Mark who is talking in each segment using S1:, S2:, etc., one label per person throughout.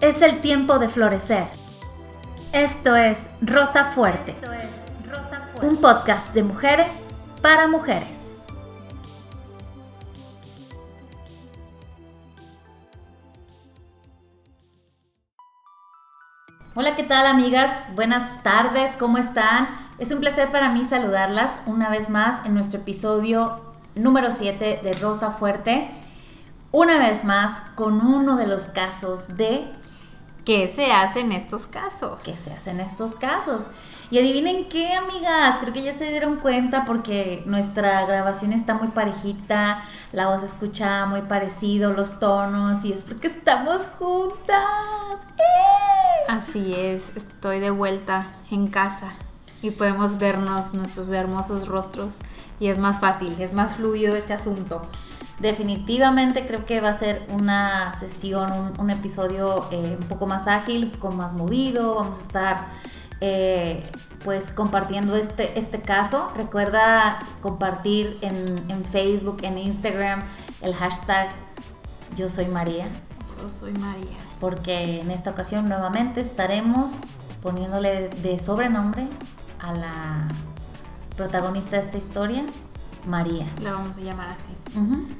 S1: Es el tiempo de florecer. Esto es Rosa Fuerte, un podcast de mujeres para mujeres. Hola, ¿qué tal amigas? Buenas tardes, ¿cómo están? Es un placer para mí saludarlas una vez más en nuestro episodio número 7 de Rosa Fuerte. Una vez más con uno de los casos de
S2: ¿Qué se hace en estos casos?
S1: ¿Qué se hace en estos casos? Y adivinen qué, amigas, creo que ya se dieron cuenta porque nuestra grabación está muy parejita, la voz escucha muy parecido, los tonos, y es porque estamos juntas. ¡Eh!
S2: Así es, estoy de vuelta en casa y podemos vernos nuestros hermosos rostros y es más fácil, es más fluido este asunto.
S1: Definitivamente creo que va a ser una sesión, un, episodio eh, un poco más ágil, un poco más movido. Vamos a estar eh, pues compartiendo este, este caso. Recuerda compartir en, en, Facebook, en Instagram, el hashtag Yo soy María.
S2: Yo soy María.
S1: Porque en esta ocasión nuevamente estaremos poniéndole de sobrenombre a la protagonista de esta historia, María.
S2: La vamos a llamar así.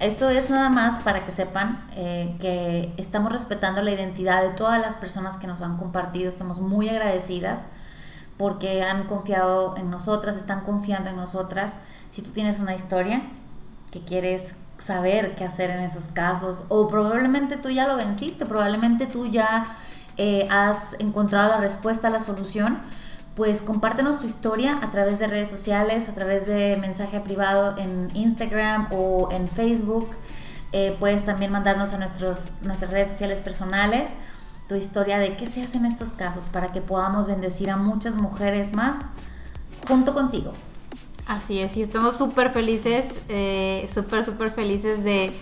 S1: Esto es nada más para que sepan eh, que estamos respetando la identidad de todas las personas que nos han compartido. Estamos muy agradecidas porque han confiado en nosotras, están confiando en nosotras. Si tú tienes una historia que quieres saber qué hacer en esos casos, o probablemente tú ya lo venciste, probablemente tú ya eh, has encontrado la respuesta, la solución, pues compártenos tu historia a través de redes sociales, a través de mensaje privado en Instagram o en Facebook. Eh, puedes también mandarnos a nuestros, nuestras redes sociales personales tu historia de qué se hace en estos casos para que podamos bendecir a muchas mujeres más junto contigo.
S2: Así es, y estamos súper felices, eh, súper, súper felices de,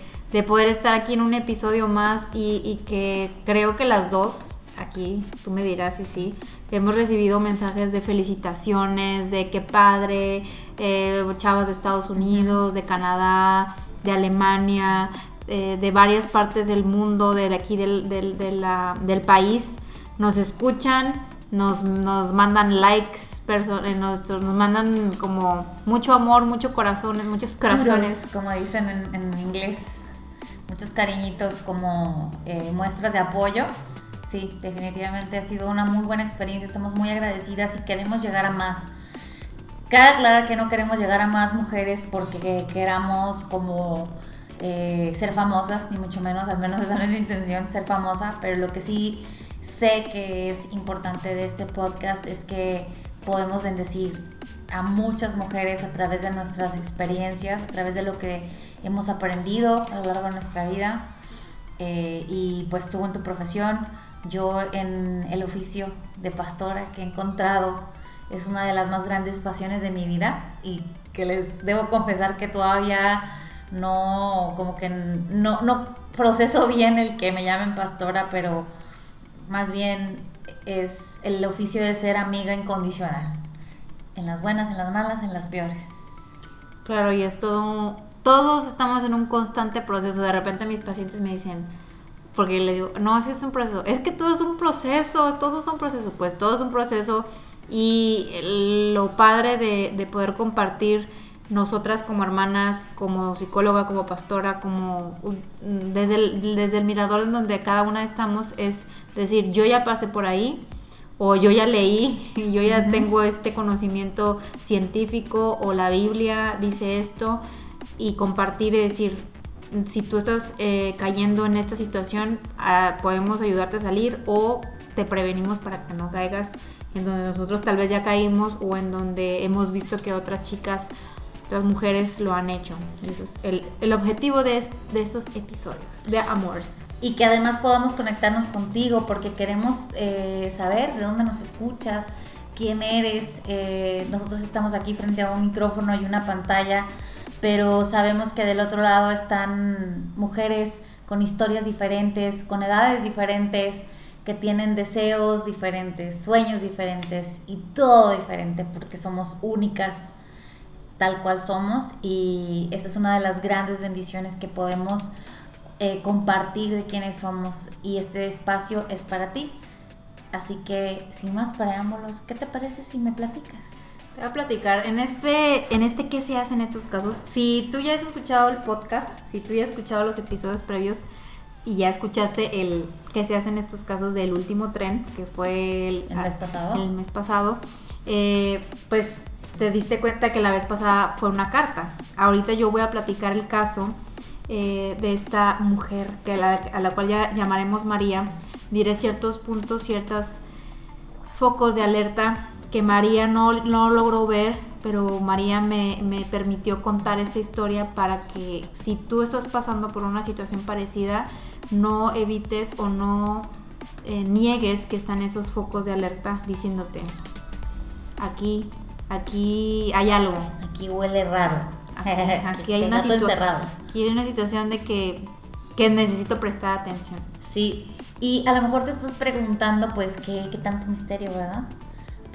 S2: poder estar aquí en un episodio más y que creo que las dos aquí, tú me dirás si sí, hemos recibido mensajes de felicitaciones, de qué padre, eh, chavas de Estados Unidos, de Canadá, de Alemania, eh, de varias partes del mundo, de aquí del, del, país, nos escuchan, nos, mandan likes, eh, nos, nos, mandan como mucho amor, mucho corazones, muchos corazones.
S1: como dicen en, inglés, muchos cariñitos como muestras de apoyo. Sí, definitivamente ha sido una muy buena experiencia, estamos muy agradecidas y queremos llegar a más. Cabe aclarar que no queremos llegar a más mujeres porque queramos como eh, ser famosas, ni mucho menos, al menos esa no es mi intención, ser famosa, pero lo que sí sé que es importante de este podcast es que podemos bendecir a muchas mujeres a través de nuestras experiencias, a través de lo que hemos aprendido a lo largo de nuestra vida. Eh, y pues tú en tu profesión, yo en el oficio de pastora que he encontrado es una de las más grandes pasiones de mi vida y que les debo confesar que todavía no, como que no, no proceso bien el que me llamen pastora, pero más bien es el oficio de ser amiga incondicional. En las buenas, en las malas, en las peores.
S2: Claro, y es todo, todos estamos en un constante proceso. De repente mis pacientes me dicen, porque le digo, no, así es un proceso. Es que todo es un proceso, todo es un proceso. Pues todo es un proceso. Y lo padre de, poder compartir nosotras como hermanas, como psicóloga, como pastora, como desde el, desde el mirador en donde cada una estamos, es decir, yo ya pasé por ahí, o yo ya leí, yo ya tengo este conocimiento científico, o la Biblia dice esto, y compartir y decir, si tú estás eh, cayendo en esta situación, ah, podemos ayudarte a salir o te prevenimos para que no caigas en donde nosotros tal vez ya caímos o en donde hemos visto que otras chicas, otras mujeres lo han hecho. Eso es el, objetivo de, de, esos episodios de Amores.
S1: Y que además podamos conectarnos contigo porque queremos eh, saber de dónde nos escuchas, quién eres. Eh, nosotros estamos aquí frente a un micrófono y una pantalla pero sabemos que del otro lado están mujeres con historias diferentes, con edades diferentes, que tienen deseos diferentes, sueños diferentes y todo diferente porque somos únicas tal cual somos y esa es una de las grandes bendiciones que podemos eh, compartir de quiénes somos y este espacio es para ti. Así que, sin más preámbulos, ¿qué te parece si me platicas?
S2: Te voy a platicar en este, en este qué se hace en estos casos. Si tú ya has escuchado el podcast, si tú ya has escuchado los episodios previos y ya escuchaste el qué se hace en estos casos del último tren, que fue el,
S1: ¿El mes pasado?
S2: El mes pasado, eh, pues te diste cuenta que la vez pasada fue una carta. Ahorita yo voy a platicar el caso eh, de esta mujer que a la, a la cual ya llamaremos María. Diré ciertos puntos, ciertos focos de alerta que María no, no logró ver, pero María me, me, permitió contar esta historia para que si tú estás pasando por una situación parecida, no evites o no eh, niegues que están esos focos de alerta diciéndote, aquí, aquí hay algo.
S1: Aquí huele raro.
S2: Aquí, aquí hay, una aquí hay una situación de que, que necesito prestar atención.
S1: Sí, y a lo mejor te estás preguntando, pues, ¿qué, qué tanto misterio, verdad?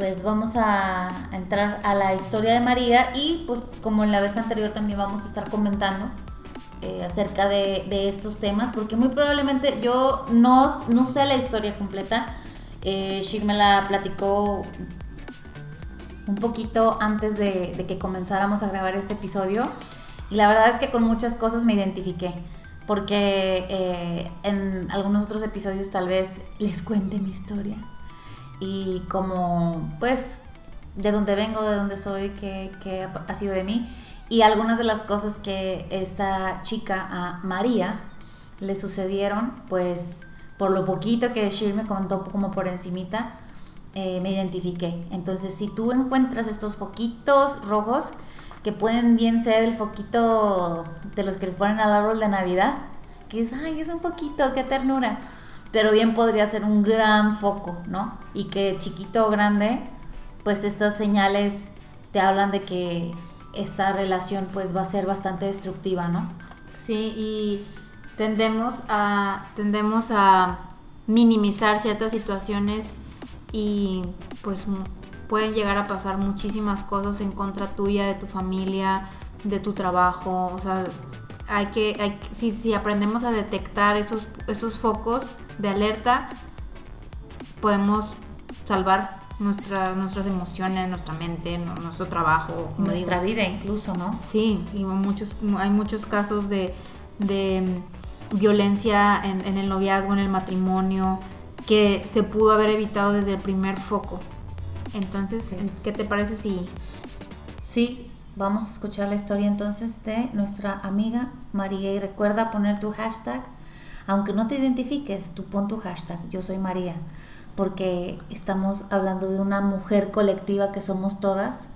S1: Pues vamos a entrar a la historia de María y pues como en la vez anterior también vamos a estar comentando eh, acerca de, estos temas, porque muy probablemente yo no, no sé la historia completa. Eh, me la platicó un poquito antes de, de, que comenzáramos a grabar este episodio y la verdad es que con muchas cosas me identifiqué porque eh, en algunos otros episodios tal vez les cuente mi historia y como pues de dónde vengo, de dónde soy, qué, ha sido de mí. Y algunas de las cosas que esta chica María le sucedieron pues por lo poquito que Shir me contó como por encimita eh, me identifiqué. Entonces si tú encuentras estos foquitos rojos que pueden bien ser el foquito de los que les ponen al árbol de Navidad, que es, ay, es un poquito, qué ternura, pero bien podría ser un gran foco, ¿no? Y que chiquito o grande, pues estas señales te hablan de que esta relación pues va a ser bastante destructiva, ¿no?
S2: Sí, y tendemos a, tendemos a minimizar ciertas situaciones y pues pueden llegar a pasar muchísimas cosas en contra tuya, de tu familia, de tu trabajo. O sea, hay que, hay, si, si aprendemos a detectar esos, esos focos de alerta, podemos salvar nuestra, nuestras emociones, nuestra mente, nuestro trabajo.
S1: Nuestra vida incluso, ¿no?
S2: Sí, y muchos, hay muchos casos de, de violencia en, en el noviazgo, en el matrimonio, que se pudo haber evitado desde el primer foco. Entonces, ¿qué te parece si...
S1: Sí, vamos a escuchar la historia entonces de nuestra amiga María y recuerda poner tu hashtag, aunque no te identifiques, tú pon tu hashtag, yo soy María, porque estamos hablando de una mujer colectiva que somos todas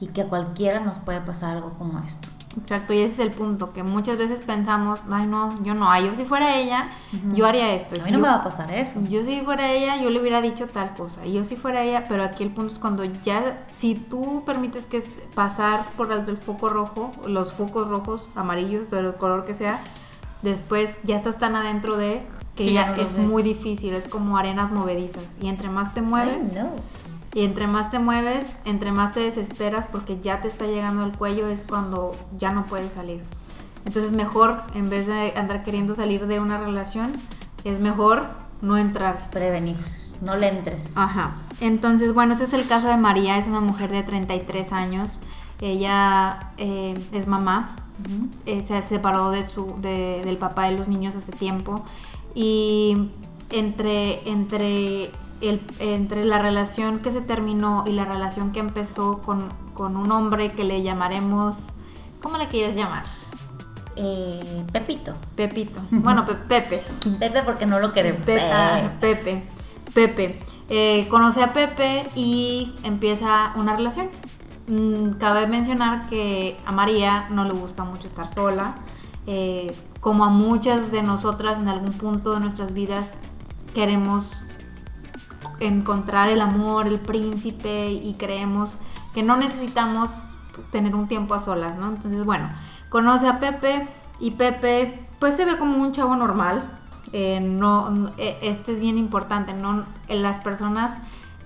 S1: y que a cualquiera nos puede pasar algo como esto.
S2: Exacto, y ese es el punto, que muchas veces pensamos, ay no, yo no, ay, yo si fuera ella, uh -huh. yo haría esto.
S1: A
S2: mí
S1: no
S2: yo,
S1: me va a pasar eso.
S2: Yo si fuera ella, yo le hubiera dicho tal cosa, y yo si fuera ella, pero aquí el punto es cuando ya, si tú permites que es pasar por alto el foco rojo, los focos rojos, amarillos, del color que sea, después ya estás tan adentro de que, que ya, ya no es muy difícil, es como arenas movedizas, y entre más te mueves... Y entre más te mueves, entre más te desesperas porque ya te está llegando al cuello, es cuando ya no puedes salir. Entonces mejor, en vez de andar queriendo salir de una relación, es mejor no entrar.
S1: Prevenir, no le entres.
S2: Ajá. Entonces, bueno, ese es el caso de María, es una mujer de 33 años. Ella eh, es mamá. Eh, se separó de su, de, del papá de los niños hace tiempo. Y entre, entre el, entre la relación que se terminó y la relación que empezó con, con un hombre que le llamaremos, ¿cómo le quieres llamar?
S1: Eh, Pepito.
S2: Pepito. Bueno, pe Pepe.
S1: Pepe porque no lo queremos.
S2: Pe ah, Pepe. Pepe. Eh, conoce a Pepe y empieza una relación. Mm, cabe mencionar que a María no le gusta mucho estar sola. Eh, como a muchas de nosotras en algún punto de nuestras vidas queremos encontrar el amor, el príncipe y creemos que no necesitamos tener un tiempo a solas, ¿no? Entonces, bueno, conoce a Pepe y Pepe pues se ve como un chavo normal. Eh, no, este es bien importante, no las personas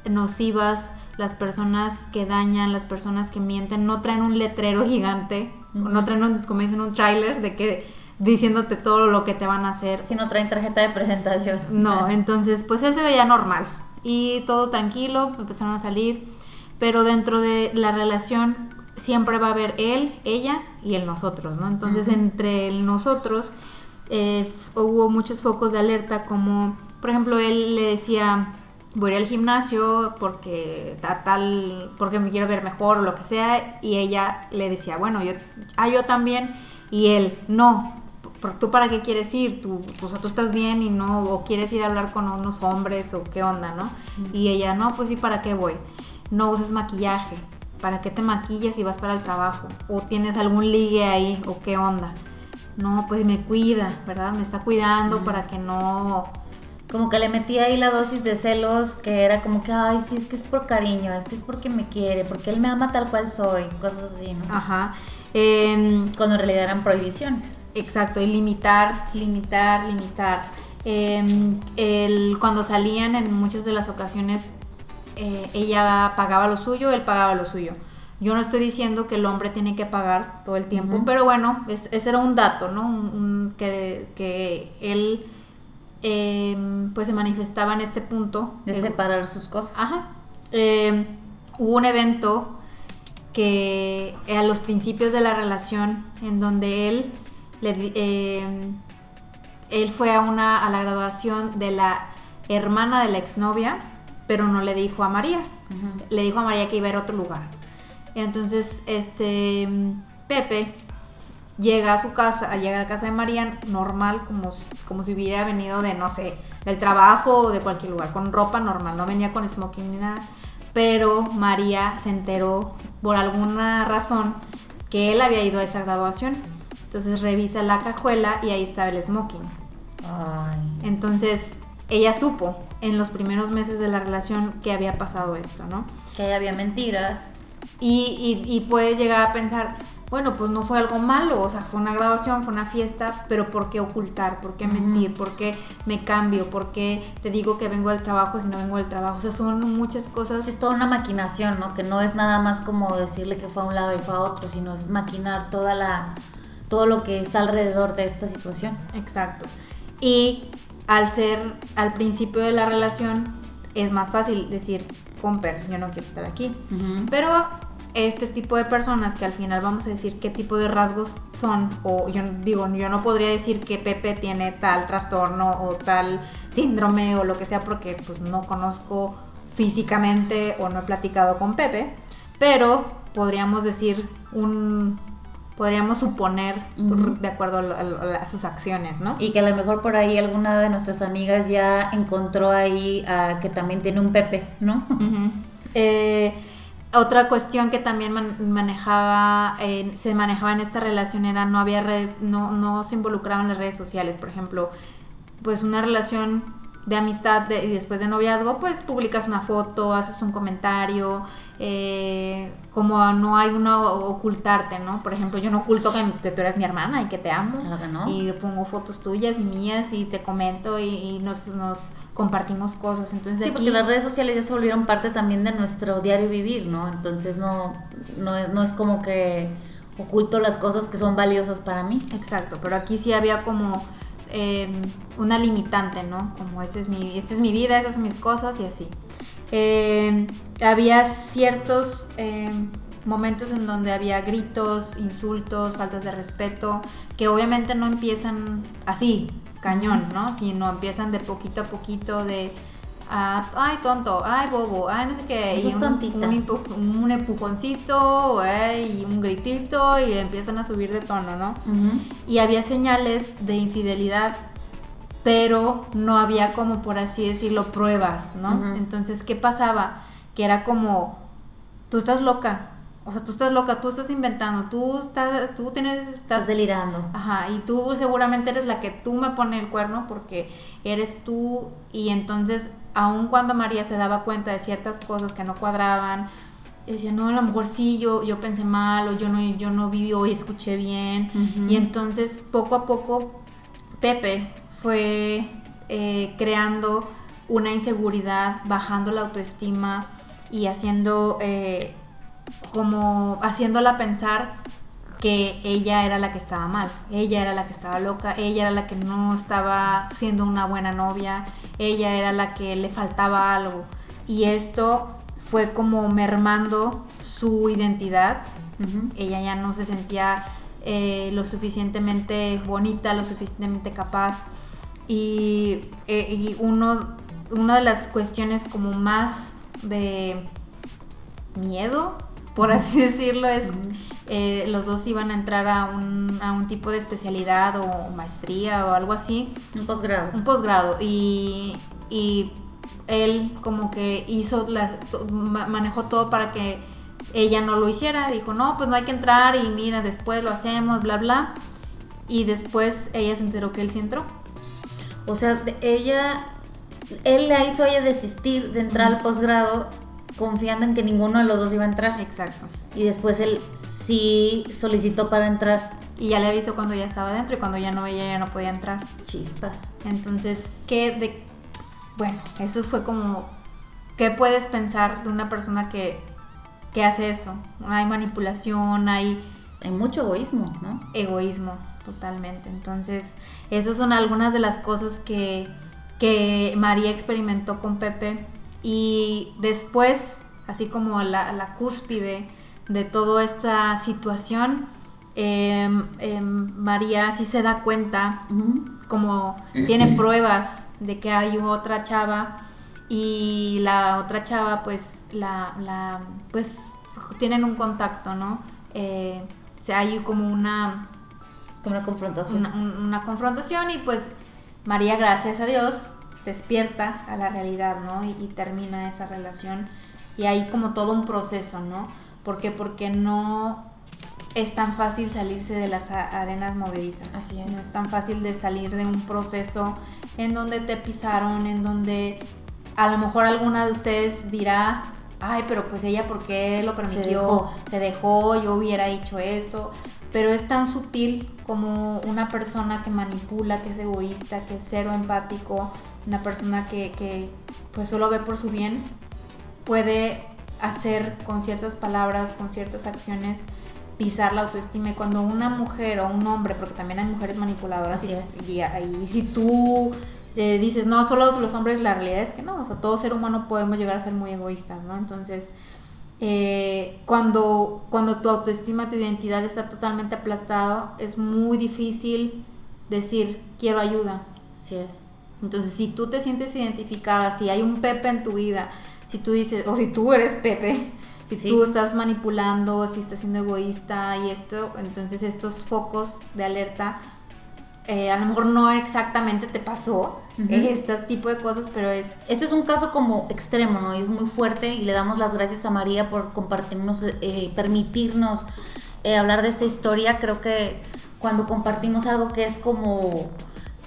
S2: nocivas, las personas que dañan, las personas que mienten, no traen un letrero gigante, uh -huh. no traen un, como dicen, un tráiler de que diciéndote todo lo que te van a hacer.
S1: Si no traen tarjeta de presentación.
S2: No, entonces pues él se veía normal y todo tranquilo, empezaron a salir, pero dentro de la relación siempre va a haber él, ella y el nosotros, ¿no? Entonces entre el nosotros eh, hubo muchos focos de alerta como, por ejemplo, él le decía, voy al gimnasio porque tal, porque me quiero ver mejor o lo que sea, y ella le decía, bueno, yo, ah, yo también, y él, no, ¿tú para qué quieres ir? ¿Tú, sea, tú estás bien y no, o quieres ir a hablar con unos hombres o qué onda, ¿no? Y ella, no, pues sí, ¿para qué voy? No uses maquillaje, ¿para qué te maquillas y vas para el trabajo? ¿O tienes algún ligue ahí o qué onda? No, pues me cuida, ¿verdad? Me está cuidando para que no...
S1: Como que le metí ahí la dosis de celos que era como que, ay, sí, es que es por cariño, es que es porque me quiere, porque él me ama tal cual soy, cosas así, ¿no?
S2: Ajá.
S1: Em, Cuando en realidad eran prohibiciones.
S2: Exacto, y limitar, limitar, limitar. Em, el, cuando salían en muchas de las ocasiones, eh, ella pagaba lo suyo, él pagaba lo suyo. Yo no estoy diciendo que el hombre tiene que pagar todo el tiempo, pero bueno, ese era un dato, ¿no? que, que, él em, pues se manifestaba en este punto.
S1: De separar sus cosas.
S2: Ajá. Em, hubo un evento que a los principios de la relación en donde él Em, él fue a, una, a la graduación de la hermana de la exnovia, pero no le dijo a María. Le dijo a María que iba a ir a otro lugar. Entonces, este Pepe llega a su casa, llega a la casa de María normal, como, como si hubiera venido de, no sé, del trabajo o de cualquier lugar, con ropa normal, no venía con smoking ni nada. Pero María se enteró por alguna razón que él había ido a esa graduación. Entonces revisa la cajuela y ahí estaba el smoking. Entonces ella supo en los primeros meses de la relación que había pasado esto, ¿no?
S1: Que había mentiras.
S2: Y, y, puedes llegar a pensar, bueno, pues no fue algo malo, o sea, fue una graduación, fue una fiesta, pero ¿por qué ocultar? ¿Por qué mentir? ¿Por qué me cambio? ¿Por qué te digo que vengo del trabajo si no vengo del trabajo? O sea, son muchas cosas.
S1: Es toda una maquinación, ¿no? Que no es nada más como decirle que fue a un lado y fue a otro, sino es maquinar toda la todo lo que está alrededor de esta situación.
S2: Exacto. Y al ser al principio de la relación, es más fácil decir, comper, yo no quiero estar aquí. Pero este tipo de personas que al final vamos a decir qué tipo de rasgos son, o yo digo, yo no podría decir que Pepe tiene tal trastorno o tal síndrome o lo que sea porque pues no conozco físicamente o no he platicado con Pepe, pero podríamos decir un, podríamos suponer de acuerdo a, sus acciones, ¿no?
S1: Y que a lo mejor por ahí alguna de nuestras amigas ya encontró ahí a que también tiene un Pepe, ¿no?
S2: Eh, otra cuestión que también manejaba, se manejaba en esta relación era no había redes, no, no se involucraban las redes sociales, por ejemplo, pues una relación de amistad y después de noviazgo, pues publicas una foto, haces un comentario, eh, como no hay uno ocultarte, ¿no? Por ejemplo, yo no oculto que, tú eres mi hermana y que te amo. Y pongo fotos tuyas y mías y te comento y, nos, nos, compartimos cosas. Entonces,
S1: sí, porque las redes sociales ya se volvieron parte también de nuestro diario vivir, ¿no? Entonces no, no, no es como que oculto las cosas que son valiosas para mí.
S2: Exacto, pero aquí sí había como Em, una limitante, ¿no? Como esa es mi, esta es mi vida, esas son mis cosas y así. Em, había ciertos em, momentos en donde había gritos, insultos, faltas de respeto, que obviamente no empiezan así, cañón, ¿no? Sino empiezan de poquito a poquito, de ay tonto, ay bobo, ay no sé qué, y un, un, empujoncito y un gritito y empiezan a subir de tono, ¿no? Y había señales de infidelidad, pero no había como por así decirlo pruebas, ¿no? Entonces, ¿qué pasaba? Que era como, tú estás loca, o sea, tú estás loca, tú estás inventando, tú estás, tú tienes,
S1: estás, delirando.
S2: Ajá, y tú seguramente eres la que tú me pone el cuerno porque eres tú y entonces, aun cuando María se daba cuenta de ciertas cosas que no cuadraban, decía, no, a lo mejor sí, yo, yo pensé mal o yo no, yo no viví y escuché bien. Y entonces, poco a poco, Pepe fue eh, creando una inseguridad, bajando la autoestima y haciendo... Eh, como haciéndola pensar que ella era la que estaba mal, ella era la que estaba loca, ella era la que no estaba siendo una buena novia, ella era la que le faltaba algo. Y esto fue como mermando su identidad. Ella ya no se sentía eh, lo suficientemente bonita, lo suficientemente capaz. Y, eh, uno, una de las cuestiones como más de miedo, por así decirlo, es eh, los dos iban a entrar a un, a un, tipo de especialidad o maestría o algo así.
S1: Un posgrado.
S2: Un posgrado. Y, y él como que hizo, la, manejó todo para que ella no lo hiciera. Dijo, no, pues no hay que entrar y mira, después lo hacemos, bla, bla. Y después ella se enteró que él sí entró.
S1: O sea, ella, él le hizo a ella desistir de entrar al posgrado confiando en que ninguno de los dos iba a entrar.
S2: Exacto.
S1: Y después él sí solicitó para entrar.
S2: Y ya le avisó cuando ya estaba dentro y cuando ya no veía ya no podía entrar.
S1: Chispas.
S2: Entonces, ¿qué de bueno, eso fue como ¿qué puedes pensar de una persona que, que hace eso? Hay manipulación, hay
S1: hay mucho egoísmo, ¿no?
S2: Egoísmo, totalmente. Entonces, esas son algunas de las cosas que, que María experimentó con Pepe y después, así como la, la cúspide de toda esta situación, em, em, María sí se da cuenta, como tiene pruebas de que hay otra chava y la otra chava pues la, la pues tienen un contacto, ¿no? Eh, o hay como una...
S1: Como una confrontación.
S2: una confrontación y pues María, gracias a Dios, despierta a la realidad, ¿no? Y, termina esa relación. Y hay como todo un proceso, ¿no? ¿Por qué? Porque no es tan fácil salirse de las arenas movedizas.
S1: Así es.
S2: No es tan fácil de salir de un proceso en donde te pisaron, en donde a lo mejor alguna de ustedes dirá, ay, pero pues ella, ¿por qué lo permitió? Se dejó, Se dejó yo hubiera hecho esto. Pero es tan sutil como una persona que manipula, que es egoísta, que es cero empático, una persona que, pues solo ve por su bien, puede hacer con ciertas palabras, con ciertas acciones, pisar la autoestima. Y cuando una mujer o un hombre, porque también hay mujeres manipuladoras,
S1: Así es.
S2: y, si tú eh, dices, no, solo los hombres, la realidad es que no, o sea, todo ser humano podemos llegar a ser muy egoístas, ¿no? Entonces, eh, cuando, cuando tu autoestima, tu identidad está totalmente aplastado, es muy difícil decir, quiero ayuda.
S1: Así es.
S2: Entonces, si tú te sientes identificada, si hay un Pepe en tu vida, si tú dices, o si tú eres Pepe, si tú estás manipulando, si estás siendo egoísta y esto, entonces estos focos de alerta, eh, a lo mejor no exactamente te pasó este tipo de cosas, pero es...
S1: Este es un caso como extremo, ¿no? Y es muy fuerte y le damos las gracias a María por compartirnos, eh, permitirnos eh, hablar de esta historia. Creo que cuando compartimos algo que es como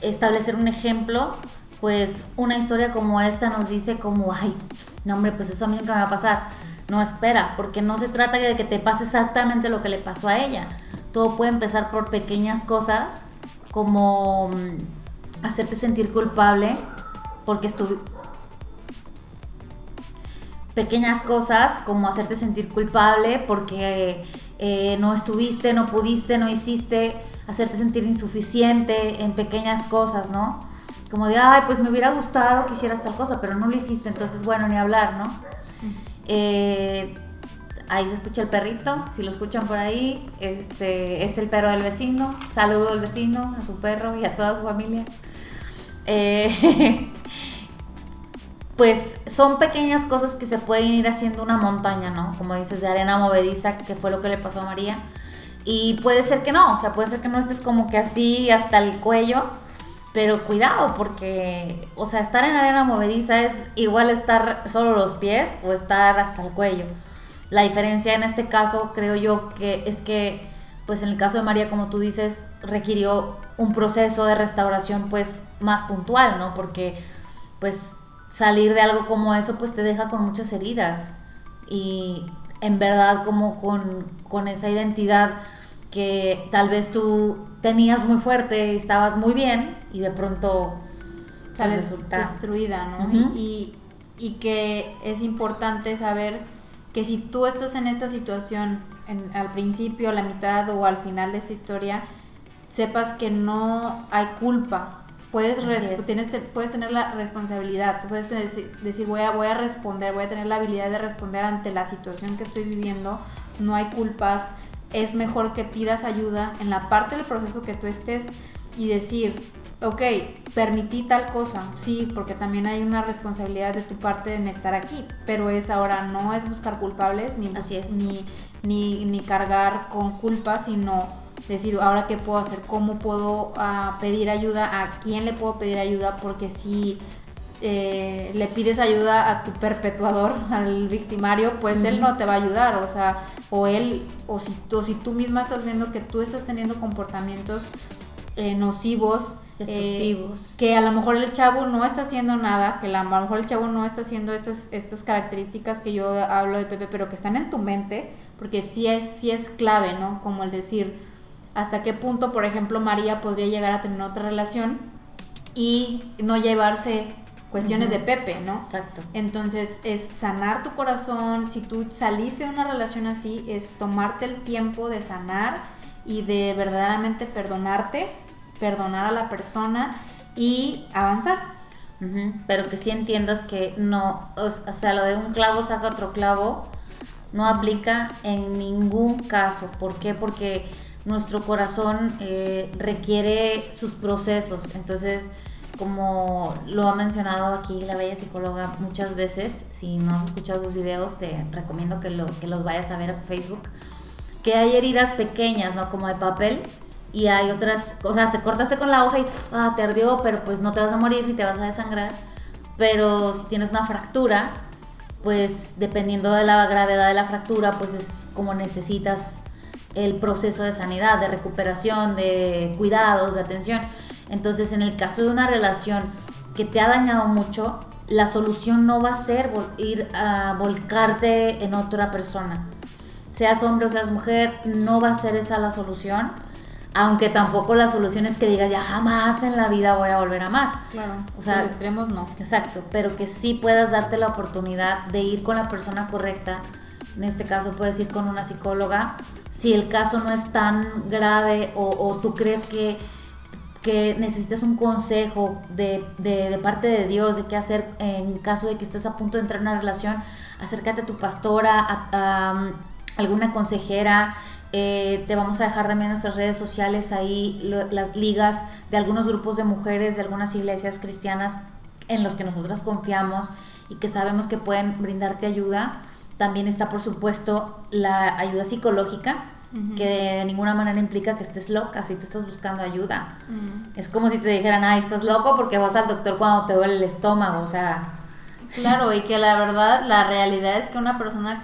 S1: establecer un ejemplo, pues una historia como esta nos dice como, ay, no hombre, pues eso a mí nunca me va a pasar. No espera, porque no se trata de que te pase exactamente lo que le pasó a ella. Todo puede empezar por pequeñas cosas, como mm, hacerte sentir culpable porque estuve pequeñas cosas como hacerte sentir culpable porque eh, no estuviste, no pudiste, no hiciste, hacerte sentir insuficiente en pequeñas cosas, ¿no? Como de, ay, pues me hubiera gustado que hicieras tal cosa, pero no lo hiciste, entonces bueno, ni hablar, ¿no? Eh, ahí se escucha el perrito, si lo escuchan por ahí, este es el perro del vecino, saludo al vecino, a su perro y a toda su familia. Eh, pues son pequeñas cosas que se pueden ir haciendo una montaña, ¿no? Como dices, de arena movediza, que fue lo que le pasó a María. Y puede ser que no, o sea, puede ser que no estés como que así hasta el cuello, pero cuidado, porque, o sea, estar en arena movediza es igual estar solo los pies o estar hasta el cuello. La diferencia en este caso, creo yo, que es que, pues en el caso de María, como tú dices, requirió un proceso de restauración, pues, más puntual, ¿no? Porque, pues, salir de algo como eso, pues, te deja con muchas heridas. Y en verdad como con, esa identidad que tal vez tú tenías muy fuerte y estabas muy bien y de pronto
S2: pues, resulta destruida, ¿no? y, y, que es importante saber que si tú estás en esta situación en, al principio, a la mitad o al final de esta historia, sepas que no hay culpa. Puedes, tienes, puedes tener la responsabilidad, puedes decir, voy, a, voy a responder, voy a tener la habilidad de responder ante la situación que estoy viviendo, no hay culpas, es mejor que pidas ayuda en la parte del proceso que tú estés y decir, ok, permití tal cosa, sí, porque también hay una responsabilidad de tu parte en estar aquí, pero es ahora, no es buscar culpables ni, ni, ni, ni, cargar con culpa, sino decir, ahora qué puedo hacer, cómo puedo uh, pedir ayuda, a quién le puedo pedir ayuda, porque si eh, le pides ayuda a tu perpetuador, al victimario, pues él no te va a ayudar, o sea, o él, o si, o si tú misma estás viendo que tú estás teniendo comportamientos eh, nocivos,
S1: destructivos.
S2: Eh, que a lo mejor el chavo no está haciendo nada, que a lo mejor el chavo no está haciendo estas, estas características que yo hablo de Pepe, pero que están en tu mente, porque sí es, sí es clave, ¿no? Como el decir, hasta qué punto, por ejemplo, María podría llegar a tener otra relación y no llevarse cuestiones de Pepe, ¿no?
S1: Exacto.
S2: Entonces es sanar tu corazón, si tú saliste de una relación así, es tomarte el tiempo de sanar y de verdaderamente perdonarte perdonar a la persona y avanzar.
S1: Pero que sí entiendas que no, o sea, lo de un clavo saca otro clavo, no aplica en ningún caso. ¿Por qué? Porque nuestro corazón eh, requiere sus procesos. Entonces, como lo ha mencionado aquí la bella psicóloga muchas veces, si no has escuchado sus videos, te recomiendo que, que los vayas a ver a su Facebook, que hay heridas pequeñas, ¿no? Como de papel, y hay otras, o sea, te cortaste con la hoja y ah, te ardió, pero pues no te vas a morir ni te vas a desangrar. Pero si tienes una fractura, pues dependiendo de la gravedad de la fractura, pues es como necesitas el proceso de sanidad, de recuperación, de cuidados, de atención. Entonces, en el caso de una relación que te ha dañado mucho, la solución no va a ser ir a volcarte en otra persona. Seas hombre o seas mujer, no va a ser esa la solución aunque tampoco la solución es que digas, ya jamás en la vida voy a volver a amar.
S2: Claro. O sea, los extremos no.
S1: Exacto, pero que sí puedas darte la oportunidad de ir con la persona correcta. En este caso puedes ir con una psicóloga. Si el caso no es tan grave o, tú crees que, que necesitas un consejo de, de, parte de Dios de qué hacer en caso de que estés a punto de entrar en una relación, acércate a tu pastora, a um, alguna consejera, eh, te vamos a dejar también nuestras redes sociales ahí las ligas de algunos grupos de mujeres, de algunas iglesias cristianas en los que nosotras confiamos y que sabemos que pueden brindarte ayuda. También está, por supuesto, la ayuda psicológica, que de ninguna manera implica que estés loca si tú estás buscando ayuda. Es como si te dijeran, ay, estás loco porque vas al doctor cuando te duele el estómago, o sea...
S2: Claro, y que la verdad, la realidad es que una persona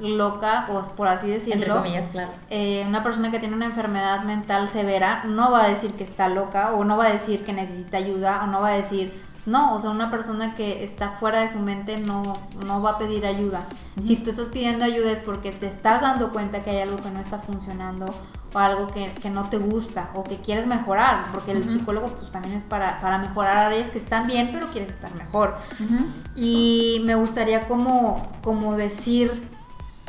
S2: loca, o por así decirlo.
S1: Entre comillas, claro.
S2: Eh, una persona que tiene una enfermedad mental severa no va a decir que está loca, o no va a decir que necesita ayuda, o no va a decir. No, o sea, una persona que está fuera de su mente no, no va a pedir ayuda. Si tú estás pidiendo ayuda es porque te estás dando cuenta que hay algo que no está funcionando o algo que, no te gusta o que quieres mejorar, porque el psicólogo pues también es para, para mejorar áreas que están bien, pero quieres estar mejor. Y me gustaría como, como decir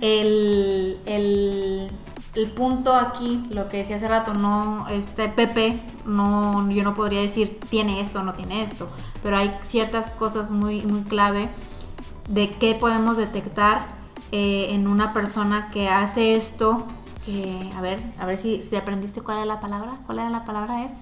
S2: el, el, punto aquí, lo que decía hace rato, no, este Pepe, no, yo no podría decir tiene esto o no tiene esto, pero hay ciertas cosas muy, muy clave de qué podemos detectar eh, en una persona que hace esto, que, a ver, a ver si, si aprendiste cuál era la palabra, cuál era la palabra es.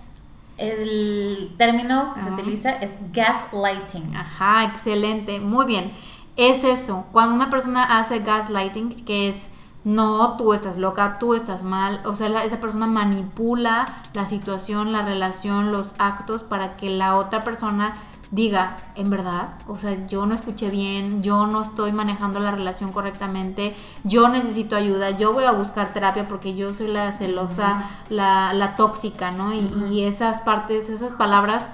S1: El término que se utiliza es gaslighting.
S2: Ajá, excelente, muy bien es eso, cuando una persona hace gaslighting, que es no, tú estás loca, tú estás mal, o sea, esa persona manipula la situación, la relación, los actos para que la otra persona diga, en verdad, o sea, yo no escuché bien, yo no estoy manejando la relación correctamente, yo necesito ayuda, yo voy a buscar terapia porque yo soy la celosa, la, la, tóxica, ¿no? Y, y, esas partes, esas palabras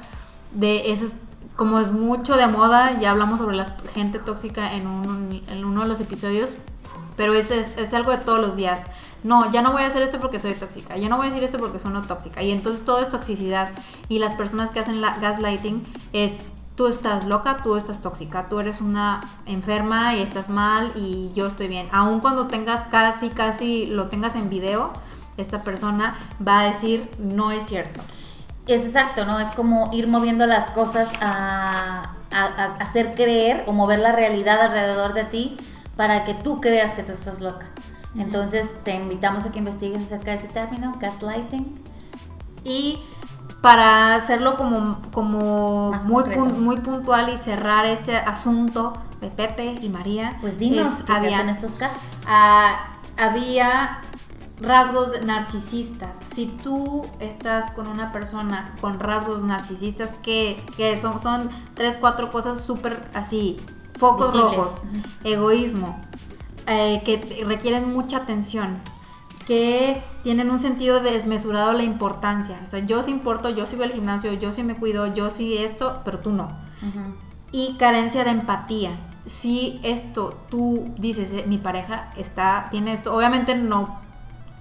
S2: de esas como es mucho de moda, ya hablamos sobre la gente tóxica en, en uno de los episodios, pero es, es, algo de todos los días. No, ya no voy a hacer esto porque soy tóxica, ya no voy a decir esto porque soy no tóxica. Y entonces todo es toxicidad. Y las personas que hacen la gaslighting es tú estás loca, tú estás tóxica, tú eres una enferma y estás mal y yo estoy bien. Aun cuando tengas casi, casi lo tengas en video, esta persona va a decir no es cierto.
S1: Es exacto, ¿no? Es como ir moviendo las cosas a, hacer creer o mover la realidad alrededor de ti para que tú creas que tú estás loca. Entonces te invitamos a que investigues acerca de ese término, gaslighting.
S2: Y para hacerlo como, como muy, muy puntual y cerrar este asunto de Pepe y María.
S1: Pues dinos qué había, en estos casos.
S2: Ah, había rasgos narcisistas. Si tú estás con una persona con rasgos narcisistas, que, son, son tres, cuatro cosas súper así, focos rojos, egoísmo, eh, que requieren mucha atención, que tienen un sentido desmesurado la importancia. O sea, yo sí importo, yo sí voy al gimnasio, yo sí me cuido, yo sí esto, pero tú no. Y carencia de empatía. Si esto tú dices, eh, mi pareja está, tiene esto, obviamente no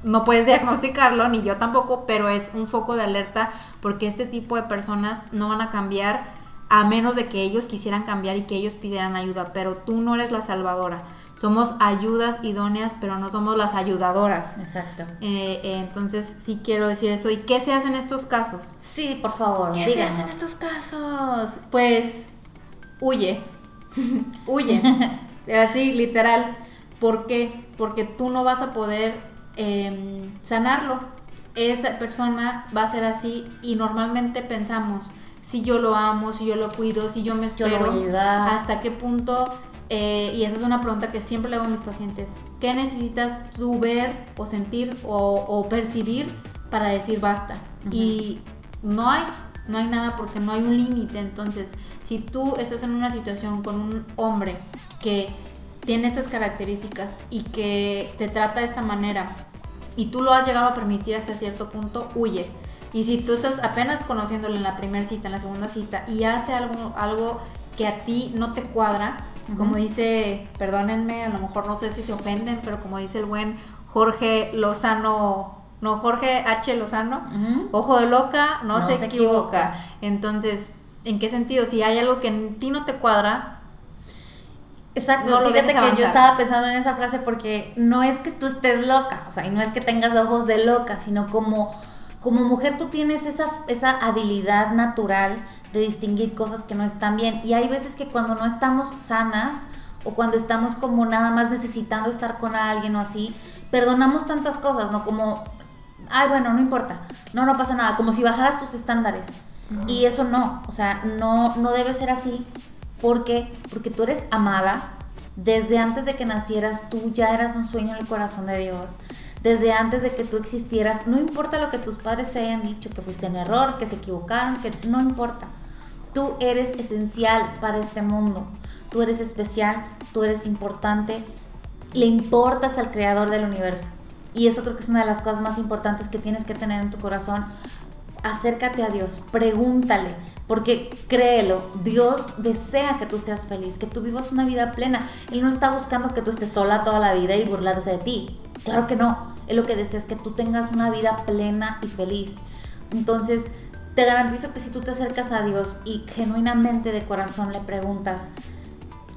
S2: no puedes diagnosticarlo, ni yo tampoco, pero es un foco de alerta porque este tipo de personas no van a cambiar a menos de que ellos quisieran cambiar y que ellos pidieran ayuda, pero tú no eres la salvadora. Somos ayudas idóneas, pero no somos las ayudadoras.
S1: Exacto.
S2: Eh, eh, entonces sí quiero decir eso. ¿Y qué se hace en estos casos?
S1: Sí, por favor.
S2: ¿Qué se hace en estos casos? Pues huye, huye. Así, literal. ¿Por qué? Porque tú no vas a poder Em, sanarlo. Esa persona va a ser así y normalmente pensamos, si yo lo amo, si yo lo cuido, si yo me espero, hasta qué punto, eh, y esa es una pregunta que siempre le hago a mis pacientes, ¿qué necesitas tú ver o sentir o, percibir para decir basta? Y no hay, no hay nada porque no hay un límite. Entonces, si tú estás en una situación con un hombre que tiene estas características y que te trata de esta manera y tú lo has llegado a permitir hasta cierto punto, huye. Y si tú estás apenas conociéndolo en la primera cita, en la segunda cita, y hace algo, algo que a ti no te cuadra, como dice, perdónenme, a lo mejor no sé si se ofenden, pero como dice el buen Jorge Lozano, no, Jorge H. Lozano, ojo de loca, no, se, equivoca. Entonces, ¿en qué sentido? Si hay algo que en ti no te cuadra,
S1: Exacto, fíjate que yo estaba pensando en esa frase porque no es que tú estés loca, o sea, y no es que tengas ojos de loca, sino como, como mujer tú tienes esa, esa habilidad natural de distinguir cosas que no están bien. Y hay veces que cuando no estamos sanas o cuando estamos como nada más necesitando estar con alguien o así, perdonamos tantas cosas, ¿no? Como, ay, bueno, no importa, no, no pasa nada, como si bajaras tus estándares. Y eso no, o sea, no, no debe ser así ¿Por qué? Porque tú eres amada. Desde antes de que nacieras, tú ya eras un sueño en el corazón de Dios. Desde antes de que tú existieras, no importa lo que tus padres te hayan dicho, que fuiste en error, que se equivocaron, que no importa. Tú eres esencial para este mundo. Tú eres especial, tú eres importante. Le importas al creador del universo. Y eso creo que es una de las cosas más importantes que tienes que tener en tu corazón. Acércate a Dios, pregúntale, porque créelo, Dios desea que tú seas feliz, que tú vivas una vida plena. Él no está buscando que tú estés sola toda la vida y burlarse de ti. Claro que no. Él lo que desea es que tú tengas una vida plena y feliz. Entonces, te garantizo que si tú te acercas a Dios y genuinamente de corazón le preguntas,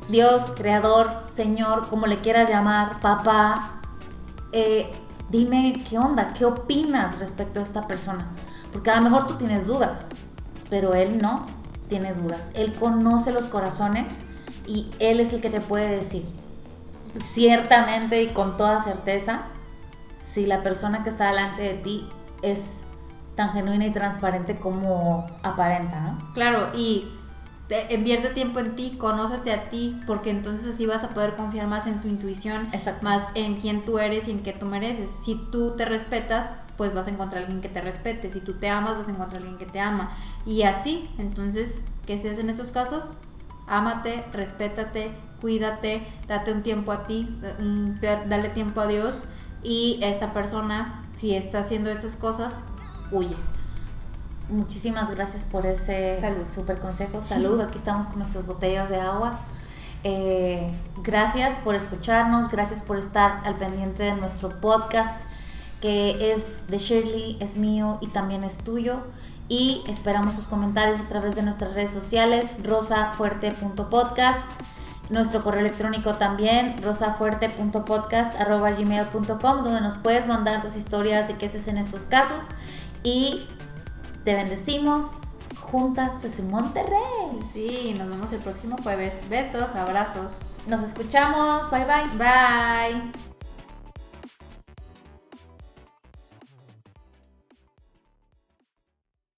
S1: Dios, Creador, Señor, como le quieras llamar, papá, eh, dime qué onda, qué opinas respecto a esta persona. Porque a lo mejor tú tienes dudas pero él no tiene dudas. Él conoce los corazones y él es el que te puede decir ciertamente y con toda certeza si la persona que está delante de ti es tan genuina y transparente como aparenta, ¿no?
S2: Claro, y invierte tiempo en ti, conócete a ti, porque entonces así vas a poder confiar más en tu intuición, más en quién tú eres y en qué tú mereces. Si tú te respetas, pues vas a encontrar a alguien que te respete. Si tú te amas, vas a encontrar a alguien que te ama. Y así, entonces, ¿qué se hace en estos casos? Ámate, respétate, cuídate, date un tiempo a ti, dale tiempo a Dios y esta persona, si está haciendo estas cosas, huye.
S1: Muchísimas gracias por ese super consejo. Salud, aquí estamos con nuestras botellas de agua. Eh, gracias por escucharnos, gracias por estar al pendiente de nuestro podcast que es de Shirley, es mío y también es tuyo. y esperamos sus comentarios a través de nuestras redes sociales, rosafuerte.podcast, nuestro correo electrónico también, rosafuerte.podcast.gmail.com, donde nos puedes mandar tus historias de qué haces en estos casos y te bendecimos juntas desde Monterrey.
S2: Sí, nos vemos el próximo jueves. Besos, abrazos.
S1: Nos escuchamos. Bye bye.
S2: Bye.